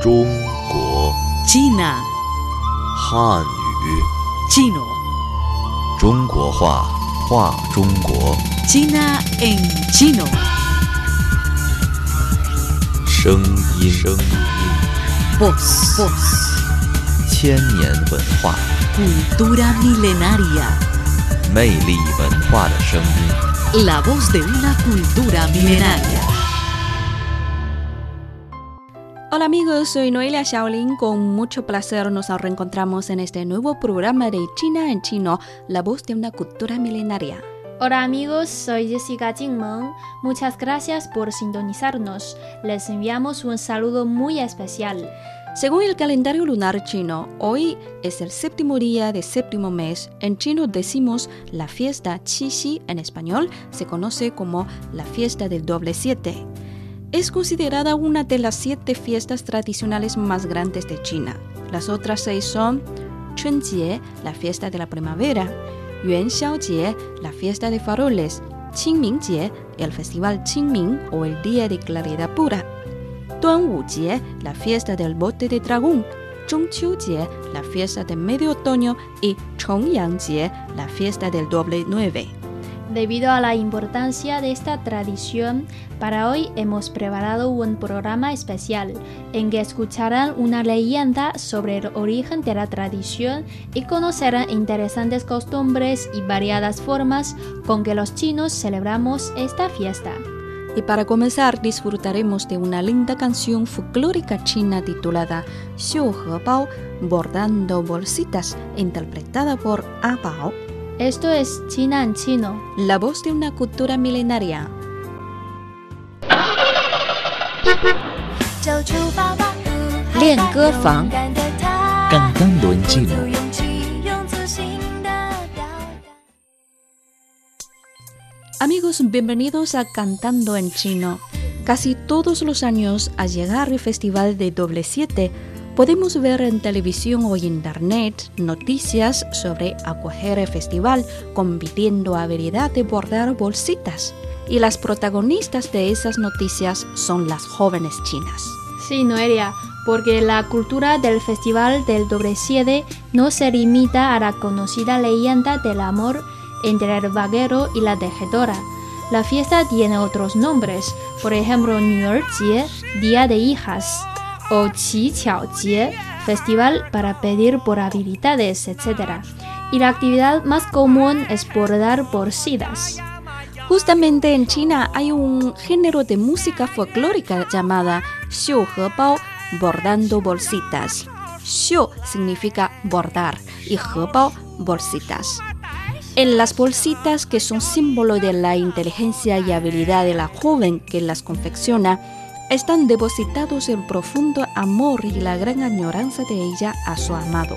中国 China, 汉语 chino, 中国话话中国 China en chino. 声音声音 Voz, voz, 千年文化 cultura milenaria. 魅力文化的声音。 La voz de una cultura milenaria. Hola amigos, soy Noelia Shaolin. Con mucho placer nos reencontramos en este nuevo programa de China en chino, la voz de una cultura milenaria. Hola amigos, soy Jessica Jingmeng. Muchas gracias por sintonizarnos. Les enviamos un saludo muy especial. Según el calendario lunar chino, hoy es el séptimo día de séptimo mes. En chino decimos la fiesta Qixi, en español se conoce como la fiesta del doble siete. Es considerada una de las siete fiestas tradicionales más grandes de China. Las otras seis son Chunjie, la fiesta de la primavera, Yuanxiaojie, la fiesta de faroles, Qingmingjie, el festival Qingming o el día de claridad pura, Duanwujie, la fiesta del bote de dragón, Zhongqiujie, la fiesta de medio otoño y Chongyang-jie, la fiesta del doble nueve. Debido a la importancia de esta tradición, para hoy hemos preparado un programa especial en que escucharán una leyenda sobre el origen de la tradición y conocerán interesantes costumbres y variadas formas con que los chinos celebramos esta fiesta. Y para comenzar disfrutaremos de una linda canción folclórica china titulada Xiu He Bao, bordando bolsitas, interpretada por A Bao, esto es China en chino. La voz de una cultura milenaria. Lien Fang. Cantando en chino. Amigos, bienvenidos a Cantando en chino. Casi todos los años, al llegar el Festival de Doble 7, podemos ver en televisión o internet noticias sobre acoger el festival compitiendo habilidad de bordar bolsitas. Y las protagonistas de esas noticias son las jóvenes chinas. Sí, Noelia, porque la cultura del Festival del Doble Siete no se limita a la conocida leyenda del amor entre el vaquero y la tejedora. La fiesta tiene otros nombres, por ejemplo, Jie, Día de Hijas, o Qi Jie, Festival para pedir por habilidades, etc. Y la actividad más común es bordar bolsitas. Justamente en China hay un género de música folclórica llamada Xiu He Bao, bordando bolsitas. Xiu significa bordar y He Bao, bolsitas. En las bolsitas, que son símbolo de la inteligencia y habilidad de la joven que las confecciona, están depositados el profundo amor y la gran añoranza de ella a su amado.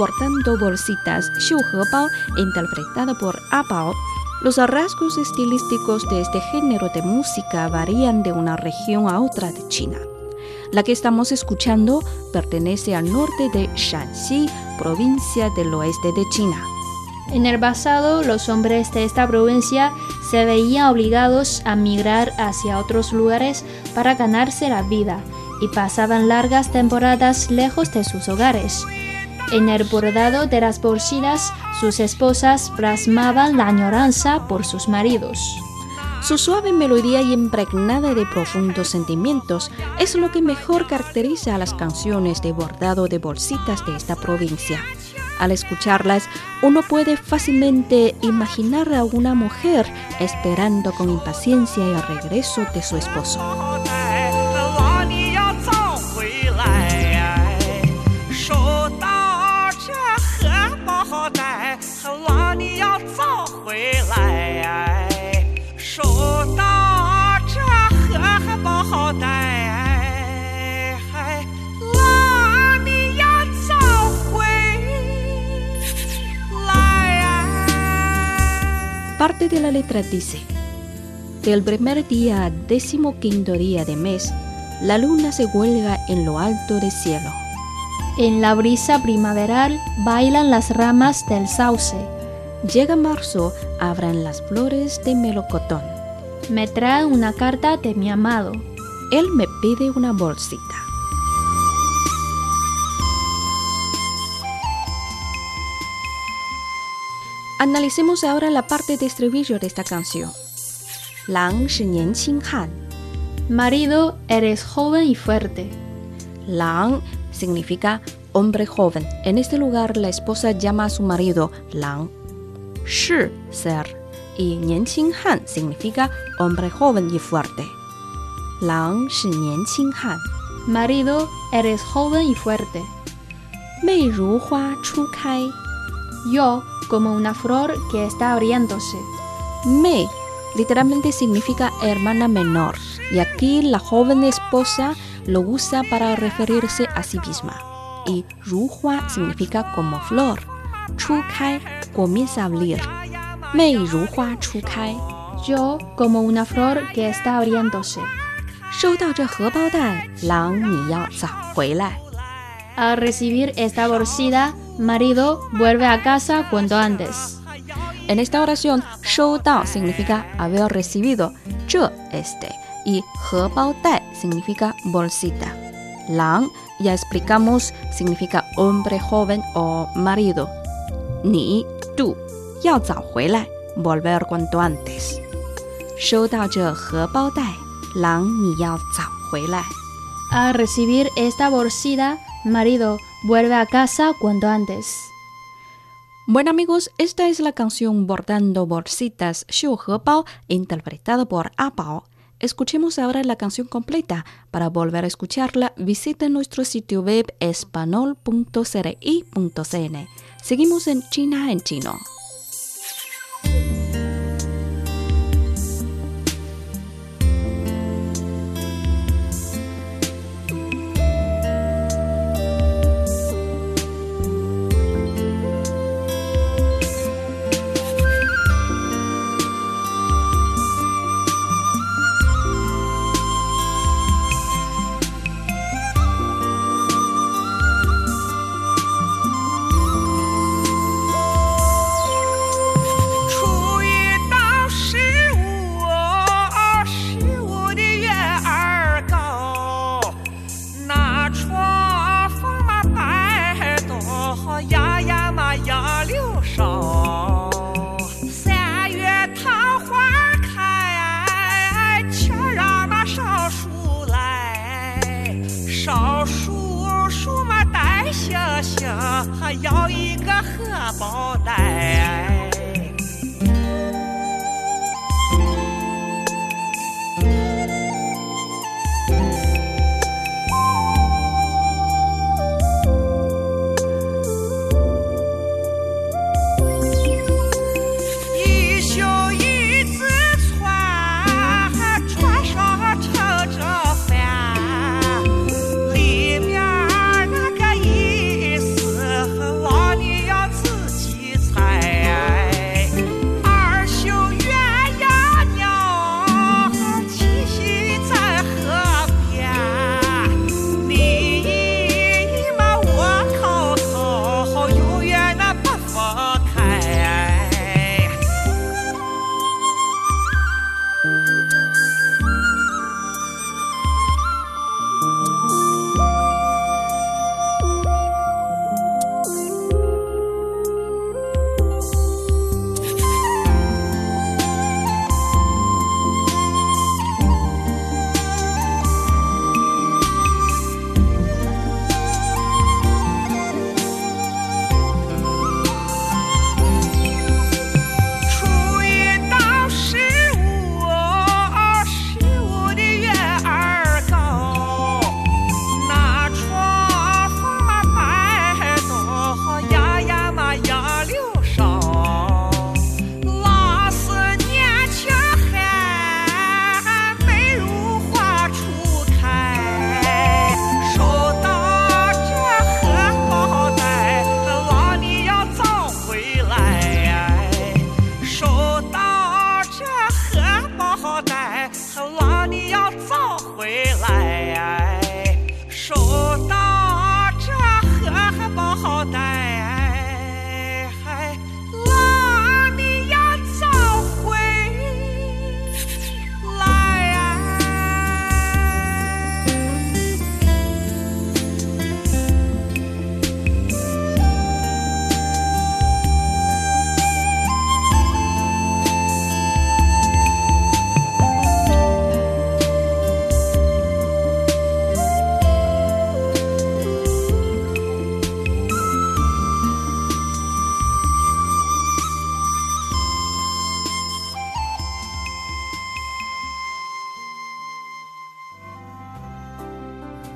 Bordando Bolsitas, Xiu He Bao, interpretada por A Bao. Los rasgos estilísticos de este género de música varían de una región a otra de China. La que estamos escuchando pertenece al norte de Shanxi, provincia del oeste de China. En el pasado, los hombres de esta provincia se veían obligados a migrar hacia otros lugares para ganarse la vida y pasaban largas temporadas lejos de sus hogares. En el bordado de las bolsitas, sus esposas plasmaban la añoranza por sus maridos. Su suave melodía y impregnada de profundos sentimientos es lo que mejor caracteriza a las canciones de bordado de bolsitas de esta provincia. Al escucharlas, uno puede fácilmente imaginar a una mujer esperando con impaciencia el regreso de su esposo. Parte de la letra dice, del primer día al decimoquinto día de mes, la luna se cuelga en lo alto del cielo. En la brisa primaveral bailan las ramas del sauce. Llega marzo, abran las flores de melocotón. Me trae una carta de mi amado. Él me pide una bolsita. Analicemos ahora la parte de estribillo de esta canción. Lang shi nian han. Marido, eres joven y fuerte. Lang significa hombre joven. En este lugar, la esposa llama a su marido Lang. Shi, ser. Y nianqing han significa hombre joven y fuerte. Lang shi nianqing han. Marido, eres joven y fuerte. Mei ru hua chu kai. Yo, como una flor que está abriéndose. Mei literalmente significa hermana menor. Y aquí la joven esposa lo usa para referirse a sí misma. Y Ruhua significa como flor. Chukai comienza a abrir. Mei Ruhua Chukai. Yo, como una flor que está abriéndose. 收到这荷包蛋，狼你要早回来。 al recibir esta bolsita, marido vuelve a casa cuanto antes. En esta oración, shou dao significa haber recibido, zhe este, y he bao significa bolsita. Lang, ya explicamos, significa hombre joven o marido. Ni, tú, yao zao hui lai, volver cuanto antes. Shou dao zhe he bao dai, lang ni yao zao hui lai. Recibir esta bolsita, marido vuelve a casa cuanto antes. Bueno amigos, esta es la canción Bordando Bolsitas, Xiu Bao, interpretada por A. Escuchemos ahora la canción completa. Para volver a escucharla, visite nuestro sitio web espanol.cri.cn. Seguimos en China en chino.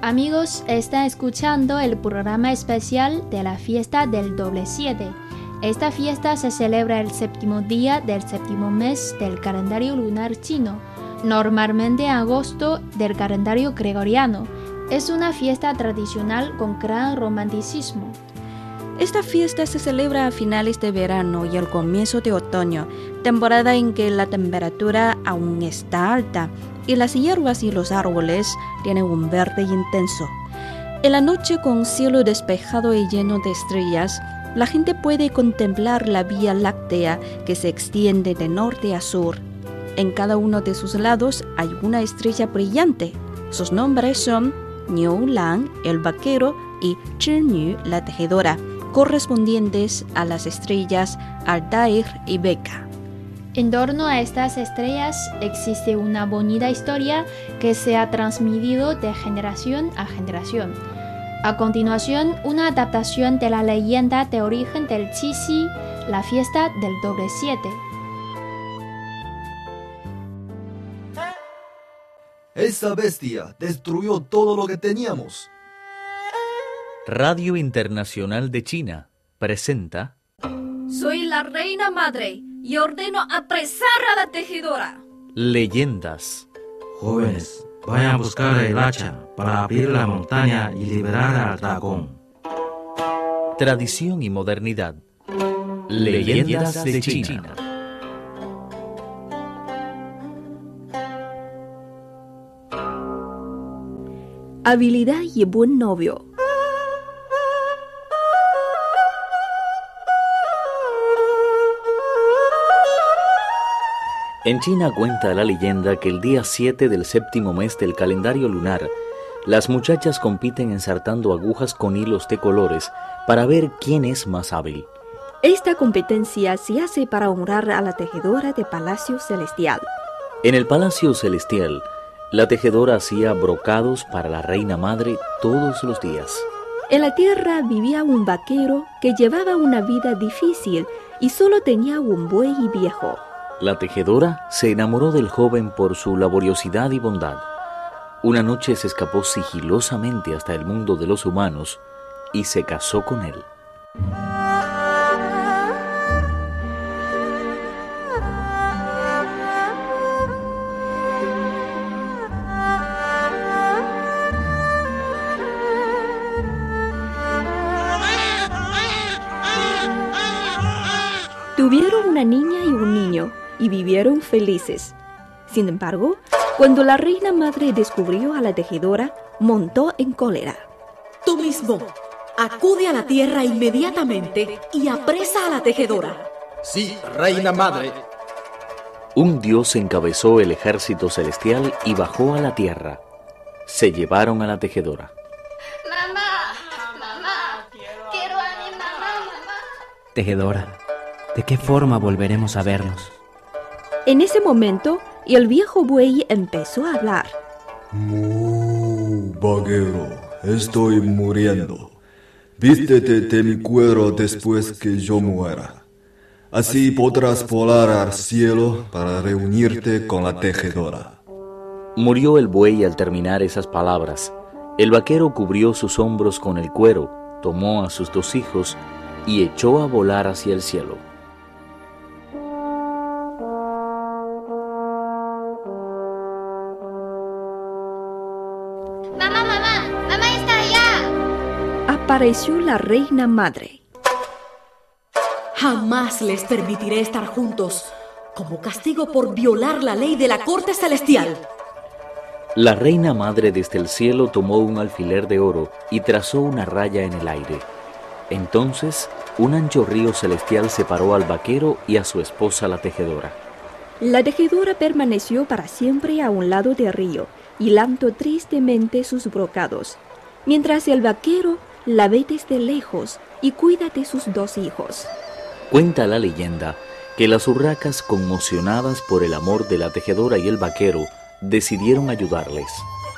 Amigos, está escuchando el programa especial de la fiesta del doble siete. Esta fiesta se celebra el séptimo día del séptimo mes del calendario lunar chino, normalmente en agosto del calendario gregoriano. Es una fiesta tradicional con gran romanticismo. Esta fiesta se celebra a finales de verano y al comienzo de otoño, temporada en que la temperatura aún está alta y las hierbas y los árboles tienen un verde intenso. En la noche con cielo despejado y lleno de estrellas, la gente puede contemplar la Vía Láctea que se extiende de norte a sur. En cada uno de sus lados hay una estrella brillante. Sus nombres son Niu Lang, el vaquero, y Zhinyu, la tejedora, correspondientes a las estrellas Altair y Beca. En torno a estas estrellas existe una bonita historia que se ha transmitido de generación a generación. A continuación, una adaptación de la leyenda de origen del Qixi, la fiesta del doble siete. Esa bestia destruyó todo lo que teníamos. Radio Internacional de China presenta Soy la reina madre y ordeno apresar a la tejedora. Leyendas, Jóvenes, vayan a buscar el hacha para abrir la montaña y liberar al dragón. tradición y modernidad. Leyendas de China. Habilidad y buen novio. En China cuenta la leyenda que el día 7 del séptimo mes del calendario lunar, las muchachas compiten ensartando agujas con hilos de colores para ver quién es más hábil. Esta competencia se hace para honrar a la tejedora de Palacio Celestial. En el Palacio Celestial, la tejedora hacía brocados para la reina madre todos los días. En la tierra vivía un vaquero que llevaba una vida difícil y solo tenía un buey viejo. La tejedora se enamoró del joven por su laboriosidad y bondad. Una noche se escapó sigilosamente hasta el mundo de los humanos y se casó con él. Vivieron felices. Sin embargo, cuando la reina madre descubrió a la tejedora, montó en cólera. Tú mismo, acude a la tierra inmediatamente y apresa a la tejedora. Sí, reina madre. Un dios encabezó el ejército celestial y bajó a la tierra. Se llevaron a la tejedora. Mamá, mamá, quiero a mi mamá, mamá. Tejedora, ¿de qué forma volveremos a vernos? En ese momento, el viejo buey empezó a hablar. Mu, vaquero, estoy muriendo. Vístete de mi cuero después que yo muera. Así podrás volar al cielo para reunirte con la tejedora. Murió el buey al terminar esas palabras. El vaquero cubrió sus hombros con el cuero, tomó a sus dos hijos y echó a volar hacia el cielo. Apareció la reina madre. Jamás les permitiré estar juntos como castigo por violar la ley de la corte celestial. La reina madre desde el cielo tomó un alfiler de oro y trazó una raya en el aire. Entonces, un ancho río celestial separó al vaquero y a su esposa la tejedora. La tejedora permaneció para siempre a un lado del río, hilando tristemente sus brocados, mientras el vaquero la ve desde lejos y cuida de sus dos hijos. Cuenta la leyenda que las urracas, conmocionadas por el amor de la tejedora y el vaquero, decidieron ayudarles.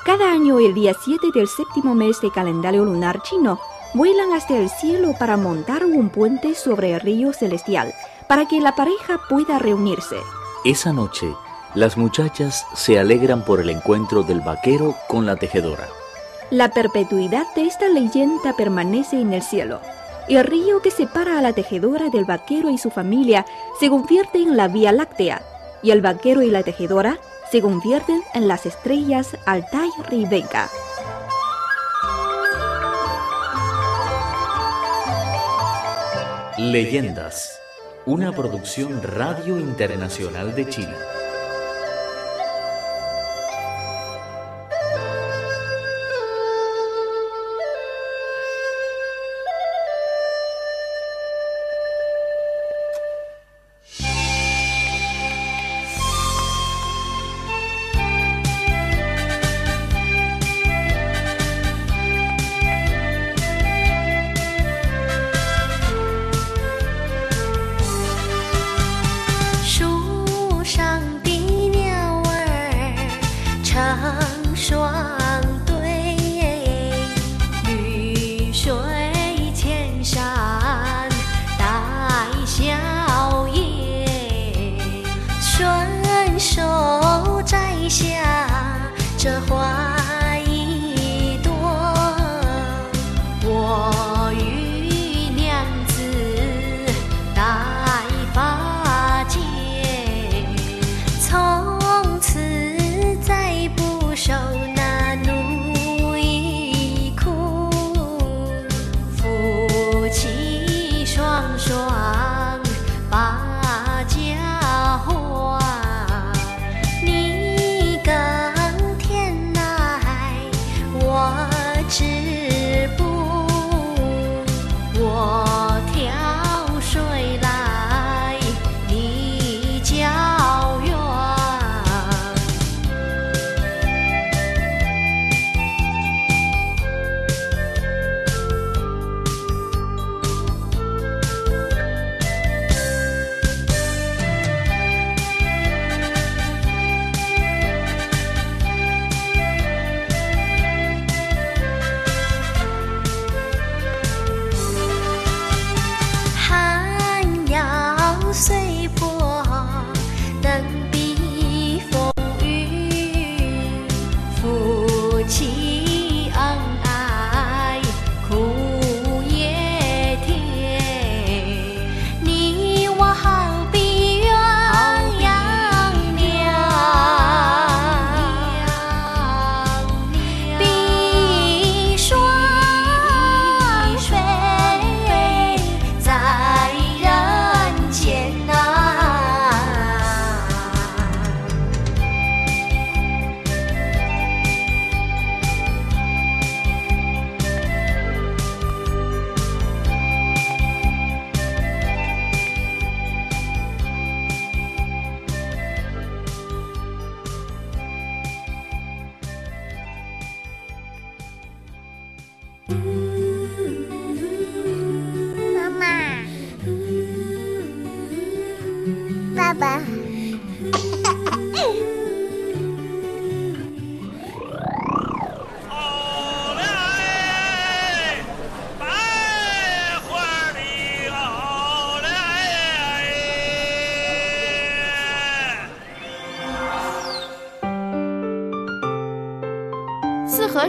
Cada año, el día 7 del séptimo mes de calendario lunar chino, vuelan hasta el cielo para montar un puente sobre el río celestial, para que la pareja pueda reunirse. Esa noche, las muchachas se alegran por el encuentro del vaquero con la tejedora. La perpetuidad de esta leyenda permanece en el cielo. El río que separa a la tejedora del vaquero y su familia se convierte en la Vía Láctea, y el vaquero y la tejedora se convierten en las estrellas Altair y Vega. Leyendas, una producción Radio Internacional de Chile.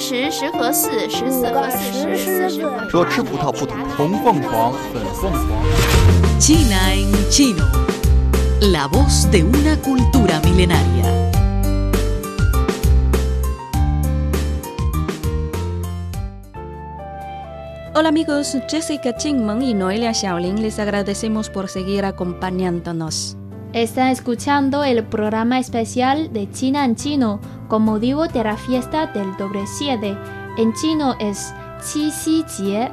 十十和四，十四和四，十四十。说吃葡萄不吐红凤凰，粉凤凰。 China en chino. La voz de una cultura milenaria. Hola amigos, Jessica Chingmeng y Noelia Xiaolin les agradecemos por seguir acompañándonos. Está escuchando el programa especial de China en chino con motivo de la fiesta del doble siete. En chino es Qi Xi Jie.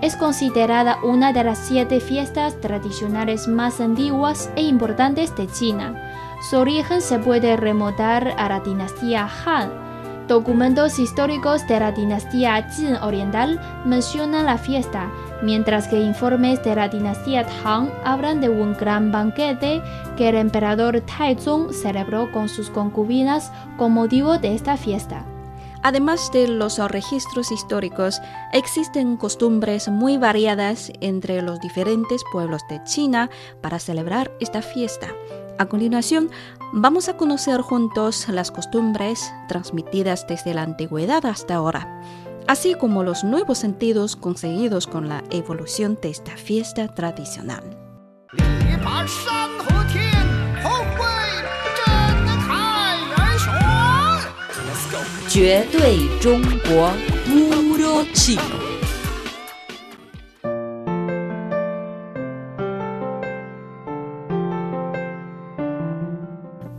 Es considerada una de las siete fiestas tradicionales más antiguas e importantes de China. Su origen se puede remontar a la dinastía Han. Documentos históricos de la dinastía Jin Oriental mencionan la fiesta, mientras que informes de la dinastía Tang hablan de un gran banquete que el emperador Taizong celebró con sus concubinas con motivo de esta fiesta. Además de los registros históricos, existen costumbres muy variadas entre los diferentes pueblos de China para celebrar esta fiesta. A continuación, vamos a conocer juntos las costumbres transmitidas desde la antigüedad hasta ahora, así como los nuevos sentidos conseguidos con la evolución de esta fiesta tradicional.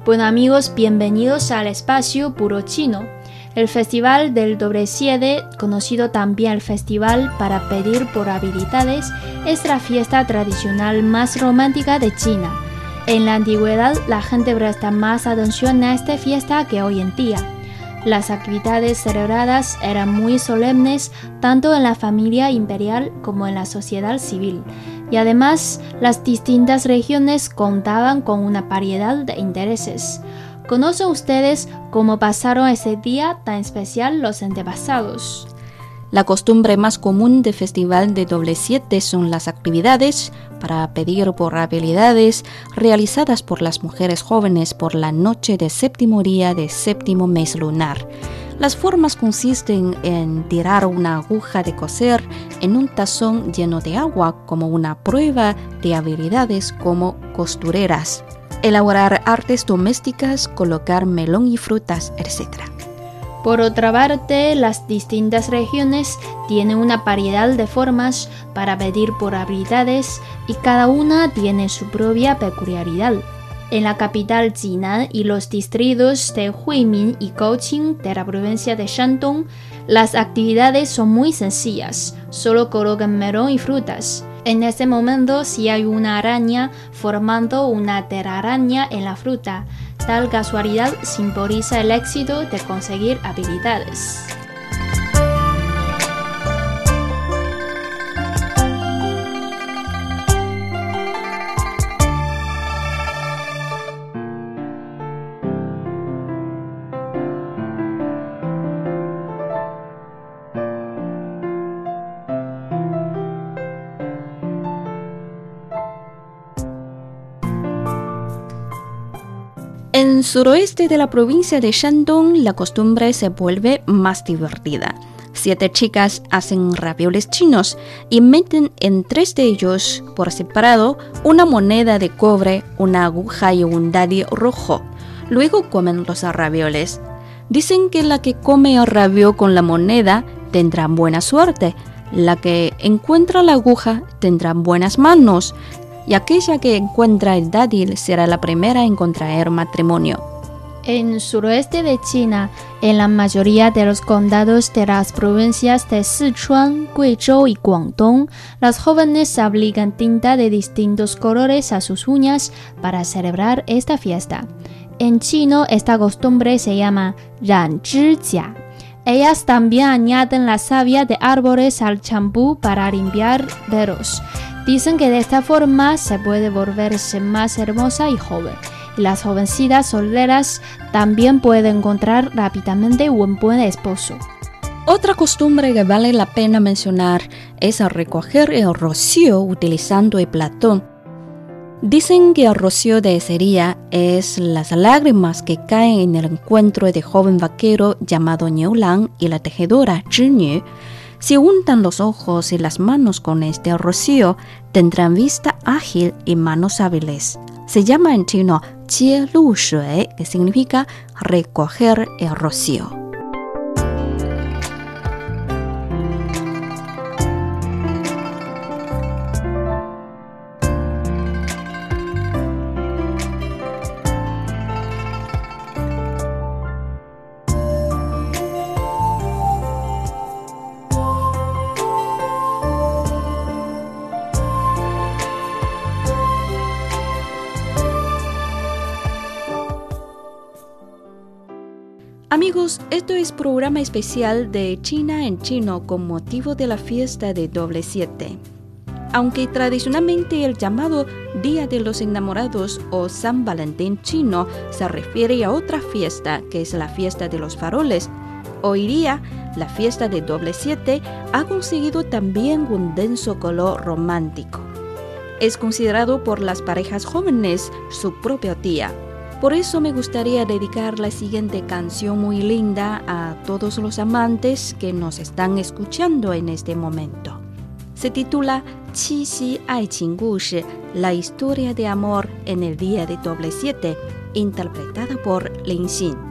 Bueno amigos, bienvenidos al espacio Puro Chino. El Festival del Doble Siete, conocido también el Festival para pedir por habilidades, es la fiesta tradicional más romántica de China. En la antigüedad, la gente presta más atención a esta fiesta que hoy en día. Las actividades celebradas eran muy solemnes tanto en la familia imperial como en la sociedad civil, y además las distintas regiones contaban con una variedad de intereses. ¿Conocen ustedes cómo pasaron ese día tan especial los antepasados? La costumbre más común del Festival de Doble Siete son las actividades para pedir por habilidades realizadas por las mujeres jóvenes por la noche de séptimo día de séptimo mes lunar. Las formas consisten en tirar una aguja de coser en un tazón lleno de agua como una prueba de habilidades como costureras, elaborar artes domésticas, colocar melón y frutas, etc. Por otra parte, las distintas regiones tienen una variedad de formas para pedir por habilidades y cada una tiene su propia peculiaridad. En la capital Jinan y los distritos de Huimin y Kaohsiung de la provincia de Shandong, las actividades son muy sencillas, solo colocan melón y frutas. En ese momento, si hay una araña formando una telaraña en la fruta, tal casualidad simboliza el éxito de conseguir habilidades. En suroeste de la provincia de Shandong, la costumbre se vuelve más divertida. Siete chicas hacen ravioles chinos y meten en tres de ellos, por separado, una moneda de cobre, una aguja y un daddy rojo. Luego comen los ravioles. Dicen que la que come raviol con la moneda tendrá buena suerte. La que encuentra la aguja tendrá buenas manos y aquella que encuentra el dátil será la primera en contraer matrimonio. En suroeste de China, en la mayoría de los condados de las provincias de Sichuan, Guizhou y Guangdong, las jóvenes aplican tinta de distintos colores a sus uñas para celebrar esta fiesta. En chino, esta costumbre se llama Ran Jia. Ellas también añaden la savia de árboles al champú para limpiar dedos. Dicen que de esta forma se puede volverse más hermosa y joven. Y las jovencitas solteras también pueden encontrar rápidamente un buen esposo. Otra costumbre que vale la pena mencionar es recoger el rocío utilizando el platón. Dicen que el rocío de ese día es las lágrimas que caen en el encuentro de joven vaquero llamado Lang y la tejedora Zhinyu. Si untan los ojos y las manos con este rocío, tendrán vista ágil y manos hábiles. Se llama en chino Jie Lu Shui, que significa recoger el rocío. Amigos, esto es programa especial de China en chino con motivo de la fiesta de doble siete. Aunque tradicionalmente el llamado Día de los Enamorados o San Valentín chino se refiere a otra fiesta que es la fiesta de los faroles, hoy día la fiesta de doble siete ha conseguido también un denso color romántico. Es considerado por las parejas jóvenes su propio día por eso me gustaría dedicar la siguiente canción muy linda a todos los amantes que nos están escuchando en este momento. Se titula Qi Xi Ai Qing la historia de amor en el día de doble siete, interpretada por Lin Xin.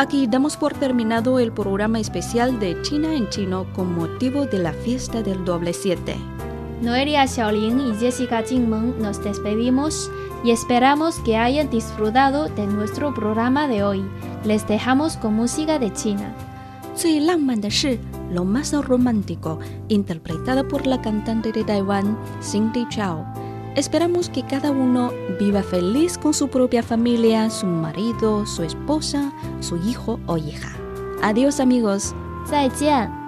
Aquí damos por terminado el programa especial de China en Chino con motivo de la fiesta del doble 7. Noelia Xiaolin y Jessica Jingmeng nos despedimos y esperamos que hayan disfrutado de nuestro programa de hoy. Les dejamos con música de China. Soy Lo más romántico, interpretada por la cantante de Taiwán, Cindy Chao. Esperamos que cada uno viva feliz con su propia familia, su marido, su esposa, su hijo o hija. Adiós amigos. 再见。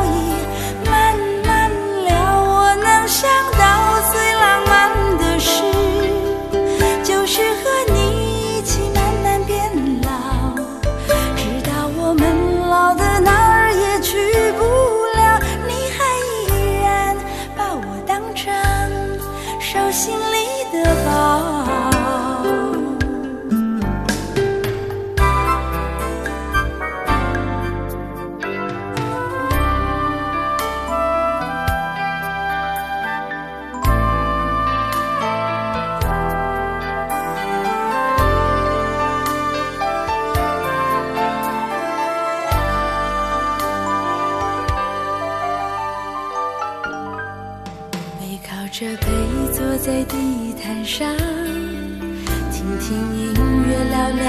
听音乐，聊聊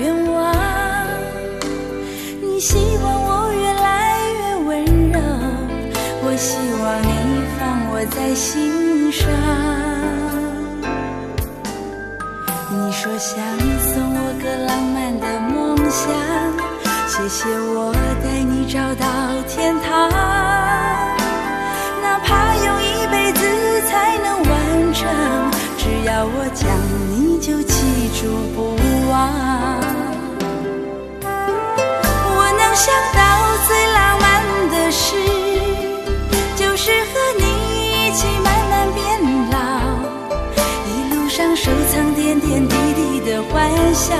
愿望。你希望我越来越温柔，我希望你放我在心上。你说想送我个浪漫的梦想，谢谢我带你找到天堂。哪怕用一辈子才能完成，只要我将，你数不忘。我能想到最浪漫的事，就是和你一起慢慢变老，一路上收藏点点滴滴的欢笑，